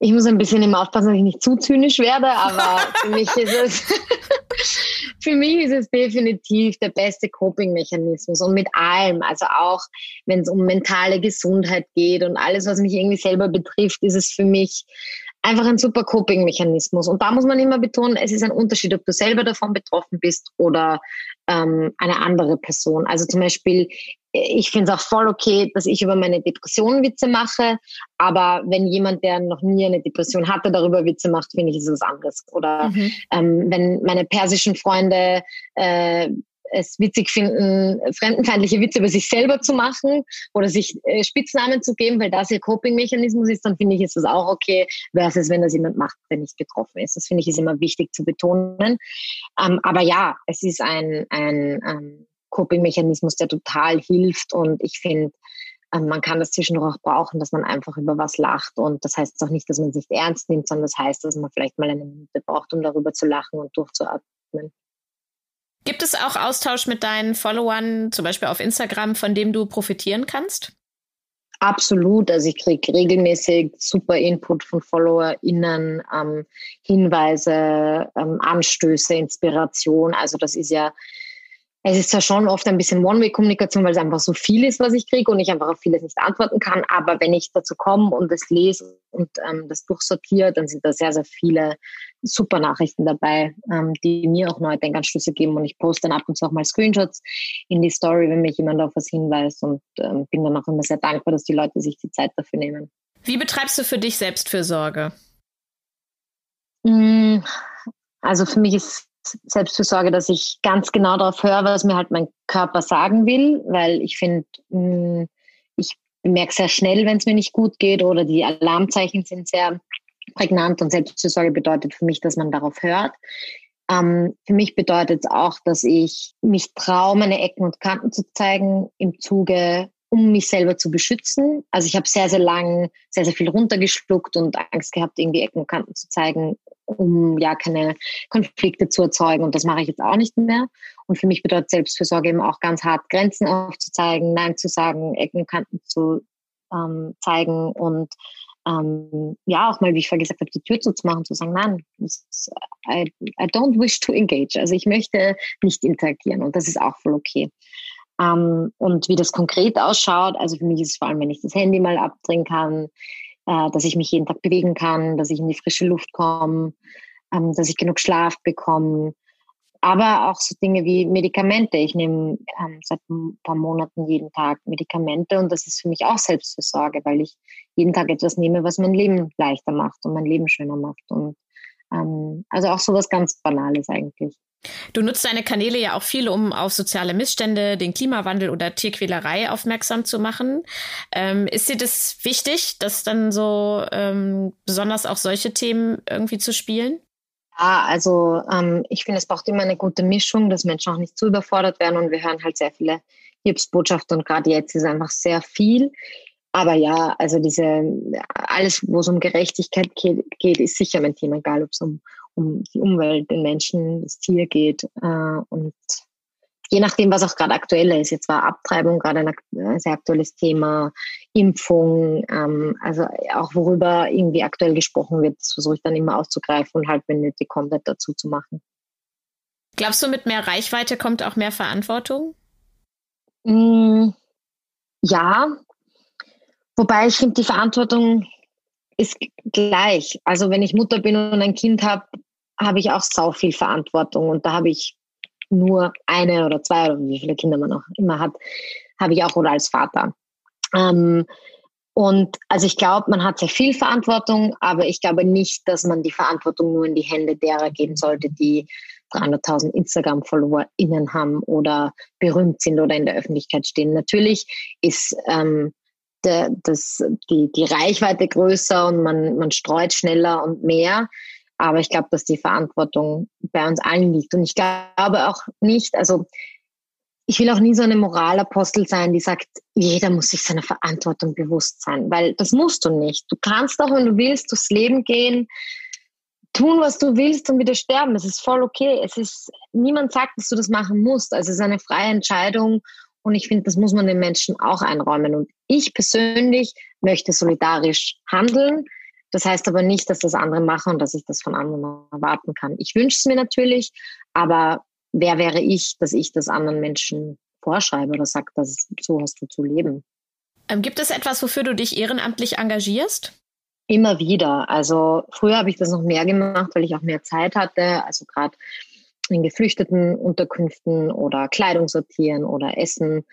ich muss ein bisschen immer aufpassen, dass ich nicht zu zynisch werde, aber [LAUGHS] für mich ist es [LAUGHS] für mich ist es definitiv der beste Coping-Mechanismus und mit allem, also auch wenn es um mentale Gesundheit geht und alles, was mich irgendwie selber betrifft, ist es für mich einfach ein super Coping-Mechanismus. Und da muss man immer betonen, es ist ein Unterschied, ob du selber davon betroffen bist oder ähm, eine andere Person. Also zum Beispiel, ich finde es auch voll okay, dass ich über meine Depression Witze mache, aber wenn jemand, der noch nie eine Depression hatte, darüber Witze macht, finde ich, ist es was anderes. Oder mhm. ähm, wenn meine persischen Freunde äh, es witzig finden, fremdenfeindliche Witze über sich selber zu machen oder sich äh, Spitznamen zu geben, weil das ihr Coping-Mechanismus ist, dann finde ich, ist das auch okay, versus wenn das jemand macht, der nicht betroffen ist. Das finde ich ist immer wichtig zu betonen. Ähm, aber ja, es ist ein, ein ähm, Coping-Mechanismus, der total hilft und ich finde, ähm, man kann das zwischendurch auch brauchen, dass man einfach über was lacht. Und das heißt auch nicht, dass man es nicht ernst nimmt, sondern das heißt, dass man vielleicht mal eine Minute braucht, um darüber zu lachen und durchzuatmen. Gibt es auch Austausch mit deinen Followern, zum Beispiel auf Instagram, von dem du profitieren kannst? Absolut. Also ich kriege regelmäßig super Input von FollowerInnen, ähm, Hinweise, ähm, Anstöße, Inspiration. Also das ist ja es ist ja schon oft ein bisschen One-Way-Kommunikation, weil es einfach so viel ist, was ich kriege und ich einfach auf vieles nicht antworten kann. Aber wenn ich dazu komme und das lese und ähm, das durchsortiere, dann sind da sehr, sehr viele super Nachrichten dabei, ähm, die mir auch neue Denkanstöße geben. Und ich poste dann ab und zu auch mal Screenshots in die Story, wenn mich jemand auf was hinweist und ähm, bin dann auch immer sehr dankbar, dass die Leute sich die Zeit dafür nehmen. Wie betreibst du für dich Selbstfürsorge? Mm, also für mich ist Selbstfürsorge, dass ich ganz genau darauf höre, was mir halt mein Körper sagen will, weil ich finde, mm, ich merke sehr schnell, wenn es mir nicht gut geht oder die Alarmzeichen sind sehr prägnant und Selbstfürsorge bedeutet für mich, dass man darauf hört. Ähm, für mich bedeutet es auch, dass ich mich traue, meine Ecken und Kanten zu zeigen im Zuge um mich selber zu beschützen. Also ich habe sehr, sehr lang sehr, sehr viel runtergeschluckt und Angst gehabt, irgendwie Ecken und Kanten zu zeigen, um ja keine Konflikte zu erzeugen. Und das mache ich jetzt auch nicht mehr. Und für mich bedeutet Selbstfürsorge eben auch ganz hart, Grenzen aufzuzeigen, Nein zu sagen, Ecken und Kanten zu ähm, zeigen und ähm, ja, auch mal, wie ich vorher gesagt habe, die Tür zuzumachen, zu sagen, nein, ist, I, I don't wish to engage. Also ich möchte nicht interagieren und das ist auch voll okay. Ähm, und wie das konkret ausschaut, also für mich ist es vor allem, wenn ich das Handy mal abdrehen kann, äh, dass ich mich jeden Tag bewegen kann, dass ich in die frische Luft komme, ähm, dass ich genug Schlaf bekomme. Aber auch so Dinge wie Medikamente. Ich nehme ähm, seit ein paar Monaten jeden Tag Medikamente und das ist für mich auch Selbstversorge, weil ich jeden Tag etwas nehme, was mein Leben leichter macht und mein Leben schöner macht. Und ähm, also auch so was ganz Banales eigentlich. Du nutzt deine Kanäle ja auch viel, um auf soziale Missstände, den Klimawandel oder Tierquälerei aufmerksam zu machen. Ähm, ist dir das wichtig, dass dann so ähm, besonders auch solche Themen irgendwie zu spielen? Ja, also ähm, ich finde, es braucht immer eine gute Mischung, dass Menschen auch nicht zu überfordert werden und wir hören halt sehr viele Hilfsbotschaften und gerade jetzt ist einfach sehr viel. Aber ja, also diese alles, wo es um Gerechtigkeit geht, ist sicher mein Thema, egal ob es um um die Umwelt, den Menschen, das Tier geht. Äh, und je nachdem, was auch gerade aktuell ist, jetzt war Abtreibung gerade ein sehr aktuelles Thema, Impfung, ähm, also auch worüber irgendwie aktuell gesprochen wird, das versuche ich dann immer auszugreifen und halt, wenn nötig, Content dazu zu machen. Glaubst du, mit mehr Reichweite kommt auch mehr Verantwortung? Mm, ja, wobei ich finde, die Verantwortung ist gleich. Also wenn ich Mutter bin und ein Kind habe, habe ich auch sau viel Verantwortung und da habe ich nur eine oder zwei oder wie viele Kinder man auch immer hat, habe ich auch oder als Vater. Ähm, und also ich glaube, man hat sehr viel Verantwortung, aber ich glaube nicht, dass man die Verantwortung nur in die Hände derer geben sollte, die 300.000 Instagram-FollowerInnen haben oder berühmt sind oder in der Öffentlichkeit stehen. Natürlich ist ähm, der, das, die, die Reichweite größer und man, man streut schneller und mehr. Aber ich glaube, dass die Verantwortung bei uns allen liegt. Und ich glaube auch nicht, also ich will auch nie so eine Moralapostel sein, die sagt, jeder muss sich seiner Verantwortung bewusst sein, weil das musst du nicht. Du kannst auch, wenn du willst, durchs Leben gehen, tun, was du willst und wieder sterben. Es ist voll okay. Es ist, niemand sagt, dass du das machen musst. Also es ist eine freie Entscheidung und ich finde, das muss man den Menschen auch einräumen. Und ich persönlich möchte solidarisch handeln. Das heißt aber nicht, dass das andere machen und dass ich das von anderen erwarten kann. Ich wünsche es mir natürlich, aber wer wäre ich, dass ich das anderen Menschen vorschreibe oder sage, dass so hast du zu leben. Ähm, gibt es etwas, wofür du dich ehrenamtlich engagierst? Immer wieder. Also früher habe ich das noch mehr gemacht, weil ich auch mehr Zeit hatte. Also gerade in geflüchteten Unterkünften oder Kleidung sortieren oder Essen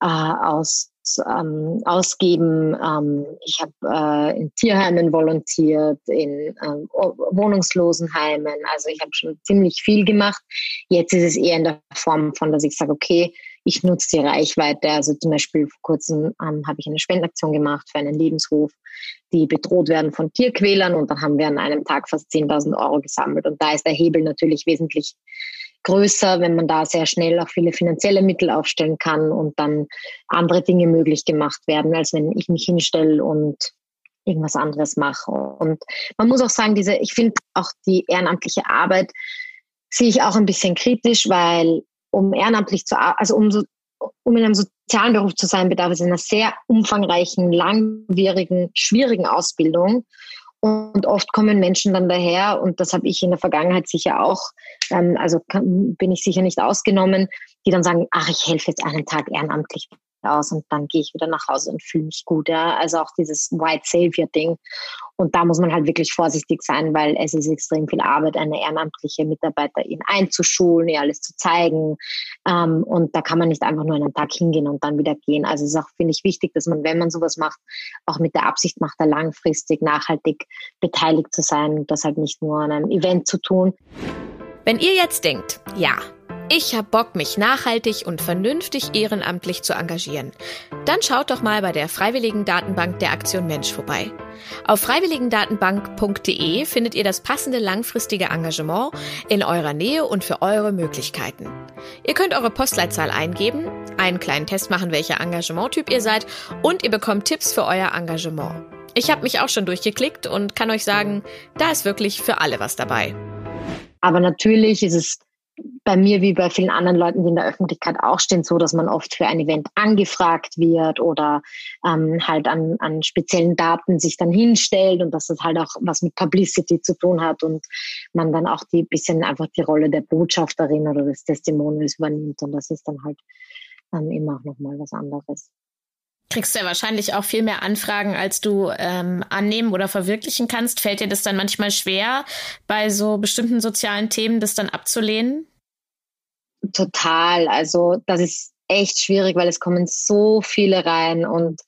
äh, aus, ähm, ausgeben. Ähm, ich habe äh, in Tierheimen volontiert, in ähm, Wohnungslosenheimen. Also ich habe schon ziemlich viel gemacht. Jetzt ist es eher in der Form von, dass ich sage, okay, ich nutze die Reichweite. Also zum Beispiel vor kurzem ähm, habe ich eine Spendenaktion gemacht für einen Lebenshof, die bedroht werden von Tierquälern und dann haben wir an einem Tag fast 10.000 Euro gesammelt. Und da ist der Hebel natürlich wesentlich größer, wenn man da sehr schnell auch viele finanzielle Mittel aufstellen kann und dann andere Dinge möglich gemacht werden, als wenn ich mich hinstelle und irgendwas anderes mache. Und man muss auch sagen, diese, ich finde auch die ehrenamtliche Arbeit sehe ich auch ein bisschen kritisch, weil um ehrenamtlich zu, also um, so, um in einem sozialen Beruf zu sein, bedarf es einer sehr umfangreichen, langwierigen, schwierigen Ausbildung. Und oft kommen Menschen dann daher, und das habe ich in der Vergangenheit sicher auch, ähm, also bin ich sicher nicht ausgenommen, die dann sagen, ach, ich helfe jetzt einen Tag ehrenamtlich aus und dann gehe ich wieder nach Hause und fühle mich gut. Ja? Also auch dieses White Savior Ding. Und da muss man halt wirklich vorsichtig sein, weil es ist extrem viel Arbeit, eine ehrenamtliche Mitarbeiterin einzuschulen, ihr alles zu zeigen. Ähm, und da kann man nicht einfach nur einen Tag hingehen und dann wieder gehen. Also es ist auch, finde ich, wichtig, dass man, wenn man sowas macht, auch mit der Absicht macht, da langfristig, nachhaltig beteiligt zu sein und das halt nicht nur an einem Event zu tun. Wenn ihr jetzt denkt, ja, ich hab Bock, mich nachhaltig und vernünftig ehrenamtlich zu engagieren. Dann schaut doch mal bei der Freiwilligen Datenbank der Aktion Mensch vorbei. Auf freiwilligendatenbank.de findet ihr das passende langfristige Engagement in eurer Nähe und für eure Möglichkeiten. Ihr könnt eure Postleitzahl eingeben, einen kleinen Test machen, welcher Engagementtyp ihr seid und ihr bekommt Tipps für euer Engagement. Ich habe mich auch schon durchgeklickt und kann euch sagen, da ist wirklich für alle was dabei. Aber natürlich ist es bei mir wie bei vielen anderen Leuten, die in der Öffentlichkeit auch stehen, so, dass man oft für ein Event angefragt wird oder ähm, halt an, an speziellen Daten sich dann hinstellt und dass das halt auch was mit Publicity zu tun hat und man dann auch die bisschen einfach die Rolle der Botschafterin oder des Testimonials übernimmt und das ist dann halt ähm, immer auch nochmal was anderes kriegst du ja wahrscheinlich auch viel mehr Anfragen, als du ähm, annehmen oder verwirklichen kannst. Fällt dir das dann manchmal schwer, bei so bestimmten sozialen Themen das dann abzulehnen? Total. Also das ist echt schwierig, weil es kommen so viele rein und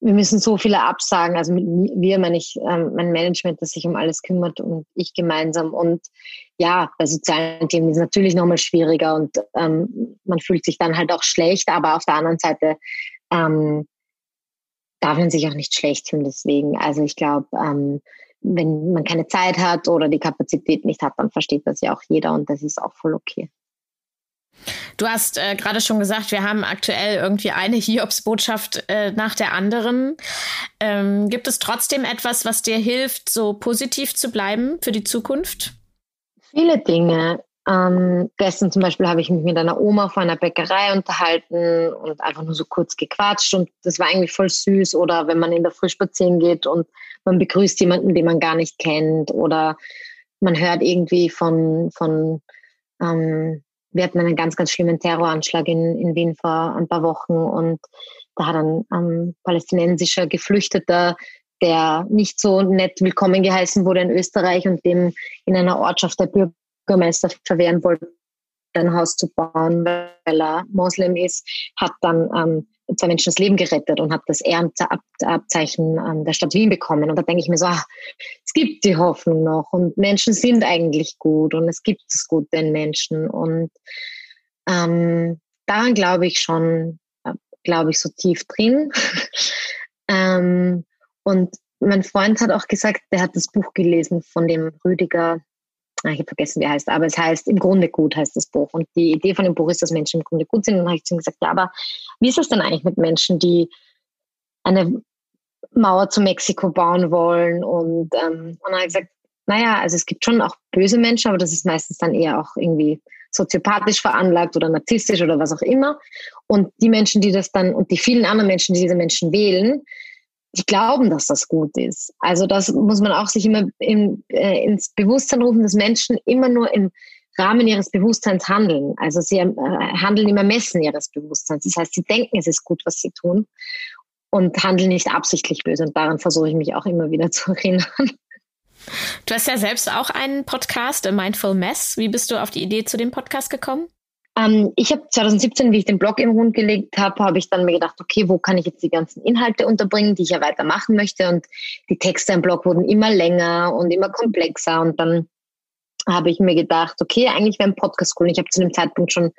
wir müssen so viele absagen. Also mit wir meine ich ähm, mein Management, das sich um alles kümmert und ich gemeinsam. Und ja, bei sozialen Themen ist es natürlich nochmal schwieriger und ähm, man fühlt sich dann halt auch schlecht. Aber auf der anderen Seite ähm, darf man sich auch nicht schlecht fühlen deswegen. Also ich glaube, ähm, wenn man keine Zeit hat oder die Kapazität nicht hat, dann versteht das ja auch jeder und das ist auch voll okay. Du hast äh, gerade schon gesagt, wir haben aktuell irgendwie eine [LAUGHS] Hiobsbotschaft äh, nach der anderen. Ähm, gibt es trotzdem etwas, was dir hilft, so positiv zu bleiben für die Zukunft? Viele Dinge. Ähm, gestern zum Beispiel habe ich mich mit einer Oma vor einer Bäckerei unterhalten und einfach nur so kurz gequatscht und das war eigentlich voll süß. Oder wenn man in der Früh spazieren geht und man begrüßt jemanden, den man gar nicht kennt oder man hört irgendwie von, von ähm, wir hatten einen ganz, ganz schlimmen Terroranschlag in, in Wien vor ein paar Wochen und da hat ein ähm, palästinensischer Geflüchteter, der nicht so nett willkommen geheißen wurde in Österreich und dem in einer Ortschaft der Bürgermeister verwehren wollte, ein Haus zu bauen, weil er Moslem ist, hat dann ähm, zwei Menschen das Leben gerettet und hat das Ehrenabzeichen ähm, der Stadt Wien bekommen. Und da denke ich mir so, ach, es gibt die Hoffnung noch und Menschen sind eigentlich gut und es gibt das Gute in Menschen. Und ähm, daran glaube ich schon, äh, glaube ich, so tief drin. [LAUGHS] ähm, und mein Freund hat auch gesagt, der hat das Buch gelesen von dem Rüdiger ich habe vergessen, wie er heißt, aber es heißt im Grunde gut heißt das Buch. Und die Idee von dem Buch ist, dass Menschen im Grunde gut sind. Und dann habe ich zu ihm gesagt, ja, aber wie ist es denn eigentlich mit Menschen, die eine Mauer zu Mexiko bauen wollen? Und, ähm, und dann habe ich gesagt, naja, also es gibt schon auch böse Menschen, aber das ist meistens dann eher auch irgendwie soziopathisch veranlagt oder narzisstisch oder was auch immer. Und die Menschen, die das dann, und die vielen anderen Menschen, die diese Menschen wählen, die glauben, dass das gut ist. Also das muss man auch sich immer in, äh, ins Bewusstsein rufen, dass Menschen immer nur im Rahmen ihres Bewusstseins handeln. Also sie äh, handeln im Ermessen ihres Bewusstseins. Das heißt, sie denken, es ist gut, was sie tun und handeln nicht absichtlich böse. Und daran versuche ich mich auch immer wieder zu erinnern. Du hast ja selbst auch einen Podcast, A Mindful Mess. Wie bist du auf die Idee zu dem Podcast gekommen? Ähm, ich habe 2017, wie ich den Blog im Rund gelegt habe, habe ich dann mir gedacht, okay, wo kann ich jetzt die ganzen Inhalte unterbringen, die ich ja weitermachen möchte. Und die Texte im Blog wurden immer länger und immer komplexer. Und dann habe ich mir gedacht, okay, eigentlich wäre ein Podcast cool. Ich habe zu dem Zeitpunkt schon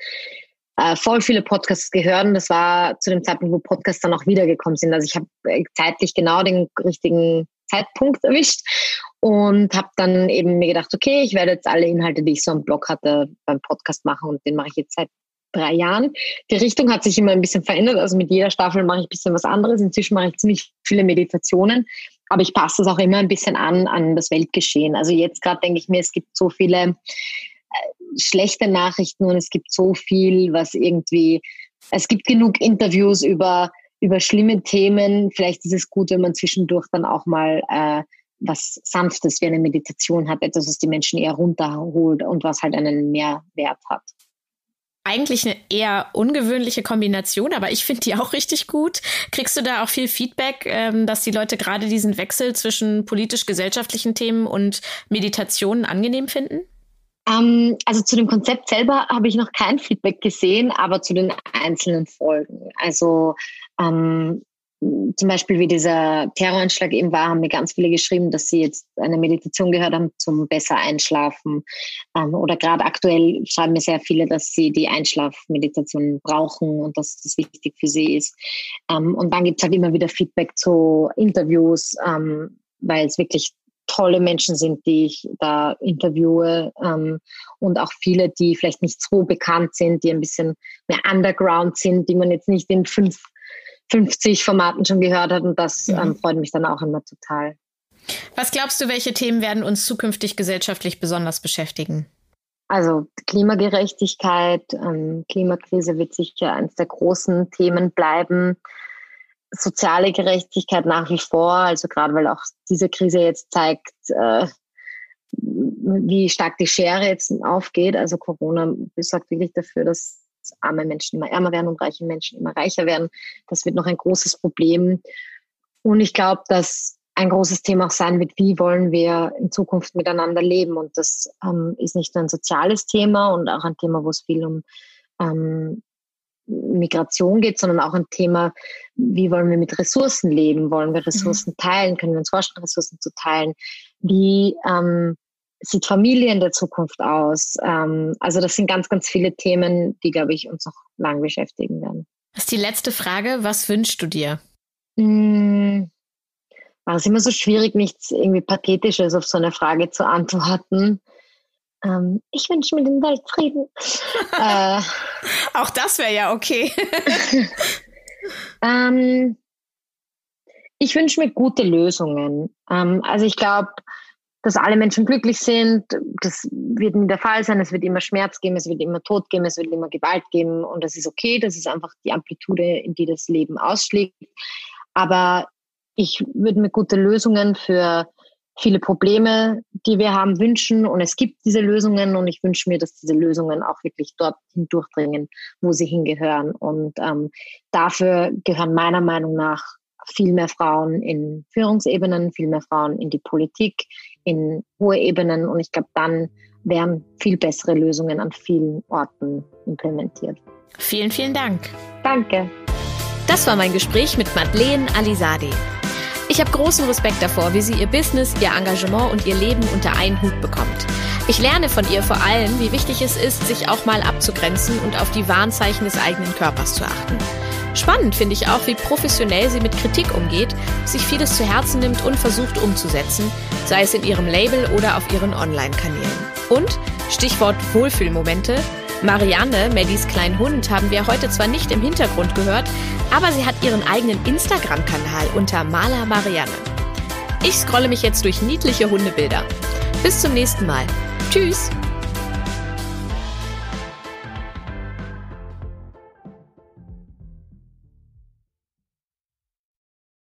äh, voll viele Podcasts gehört und das war zu dem Zeitpunkt, wo Podcasts dann auch wiedergekommen sind. Also ich habe äh, zeitlich genau den richtigen Zeitpunkt erwischt und habe dann eben mir gedacht, okay, ich werde jetzt alle Inhalte, die ich so am Blog hatte, beim Podcast machen und den mache ich jetzt seit drei Jahren. Die Richtung hat sich immer ein bisschen verändert. Also mit jeder Staffel mache ich ein bisschen was anderes. Inzwischen mache ich ziemlich viele Meditationen, aber ich passe es auch immer ein bisschen an an das Weltgeschehen. Also jetzt gerade denke ich mir, es gibt so viele äh, schlechte Nachrichten und es gibt so viel, was irgendwie, es gibt genug Interviews über über schlimme Themen. Vielleicht ist es gut, wenn man zwischendurch dann auch mal äh, was Sanftes wie eine Meditation hat, etwas, was die Menschen eher runterholt und was halt einen Mehrwert hat. Eigentlich eine eher ungewöhnliche Kombination, aber ich finde die auch richtig gut. Kriegst du da auch viel Feedback, ähm, dass die Leute gerade diesen Wechsel zwischen politisch-gesellschaftlichen Themen und Meditationen angenehm finden? Ähm, also zu dem Konzept selber habe ich noch kein Feedback gesehen, aber zu den einzelnen Folgen. Also ähm, zum Beispiel wie dieser Terroranschlag eben war, haben mir ganz viele geschrieben, dass sie jetzt eine Meditation gehört haben zum besser einschlafen. Ähm, oder gerade aktuell schreiben mir sehr viele, dass sie die Einschlafmeditation brauchen und dass das wichtig für sie ist. Ähm, und dann gibt es halt immer wieder Feedback zu Interviews, ähm, weil es wirklich tolle Menschen sind, die ich da interviewe ähm, und auch viele, die vielleicht nicht so bekannt sind, die ein bisschen mehr underground sind, die man jetzt nicht in fünf, 50 Formaten schon gehört hat und das mhm. ähm, freut mich dann auch immer total. Was glaubst du, welche Themen werden uns zukünftig gesellschaftlich besonders beschäftigen? Also Klimagerechtigkeit, ähm, Klimakrise wird sicher eines der großen Themen bleiben soziale Gerechtigkeit nach wie vor, also gerade weil auch diese Krise jetzt zeigt, äh, wie stark die Schere jetzt aufgeht. Also Corona sorgt wirklich dafür, dass arme Menschen immer ärmer werden und reiche Menschen immer reicher werden. Das wird noch ein großes Problem. Und ich glaube, dass ein großes Thema auch sein wird, wie wollen wir in Zukunft miteinander leben. Und das ähm, ist nicht nur ein soziales Thema und auch ein Thema, wo es viel um ähm, Migration geht, sondern auch ein Thema, wie wollen wir mit Ressourcen leben? Wollen wir Ressourcen mhm. teilen? Können wir uns vorstellen, Ressourcen zu teilen? Wie ähm, sieht Familie in der Zukunft aus? Ähm, also das sind ganz, ganz viele Themen, die, glaube ich, uns noch lange beschäftigen werden. Das ist die letzte Frage. Was wünschst du dir? Es ist immer so schwierig, nichts irgendwie Pathetisches auf so eine Frage zu antworten. Ähm, ich wünsche mir den Weltfrieden. [LAUGHS] äh, Auch das wäre ja okay. [LAUGHS] ähm, ich wünsche mir gute Lösungen. Ähm, also ich glaube, dass alle Menschen glücklich sind, das wird nie der Fall sein. Es wird immer Schmerz geben, es wird immer Tod geben, es wird immer Gewalt geben und das ist okay. Das ist einfach die Amplitude, in die das Leben ausschlägt. Aber ich würde mir gute Lösungen für viele Probleme, die wir haben, wünschen und es gibt diese Lösungen und ich wünsche mir, dass diese Lösungen auch wirklich dort hindurchdringen, wo sie hingehören. Und ähm, dafür gehören meiner Meinung nach viel mehr Frauen in Führungsebenen, viel mehr Frauen in die Politik, in hohe Ebenen und ich glaube, dann werden viel bessere Lösungen an vielen Orten implementiert. Vielen, vielen Dank. Danke. Das war mein Gespräch mit Madeleine Alizadeh. Ich habe großen Respekt davor, wie sie ihr Business, ihr Engagement und ihr Leben unter einen Hut bekommt. Ich lerne von ihr vor allem, wie wichtig es ist, sich auch mal abzugrenzen und auf die Warnzeichen des eigenen Körpers zu achten. Spannend finde ich auch, wie professionell sie mit Kritik umgeht, sich vieles zu Herzen nimmt und versucht umzusetzen, sei es in ihrem Label oder auf ihren Online-Kanälen. Und, Stichwort Wohlfühlmomente, Marianne, Maddys kleinen Hund, haben wir heute zwar nicht im Hintergrund gehört, aber sie hat ihren eigenen Instagram-Kanal unter Maler Marianne. Ich scrolle mich jetzt durch niedliche Hundebilder. Bis zum nächsten Mal. Tschüss!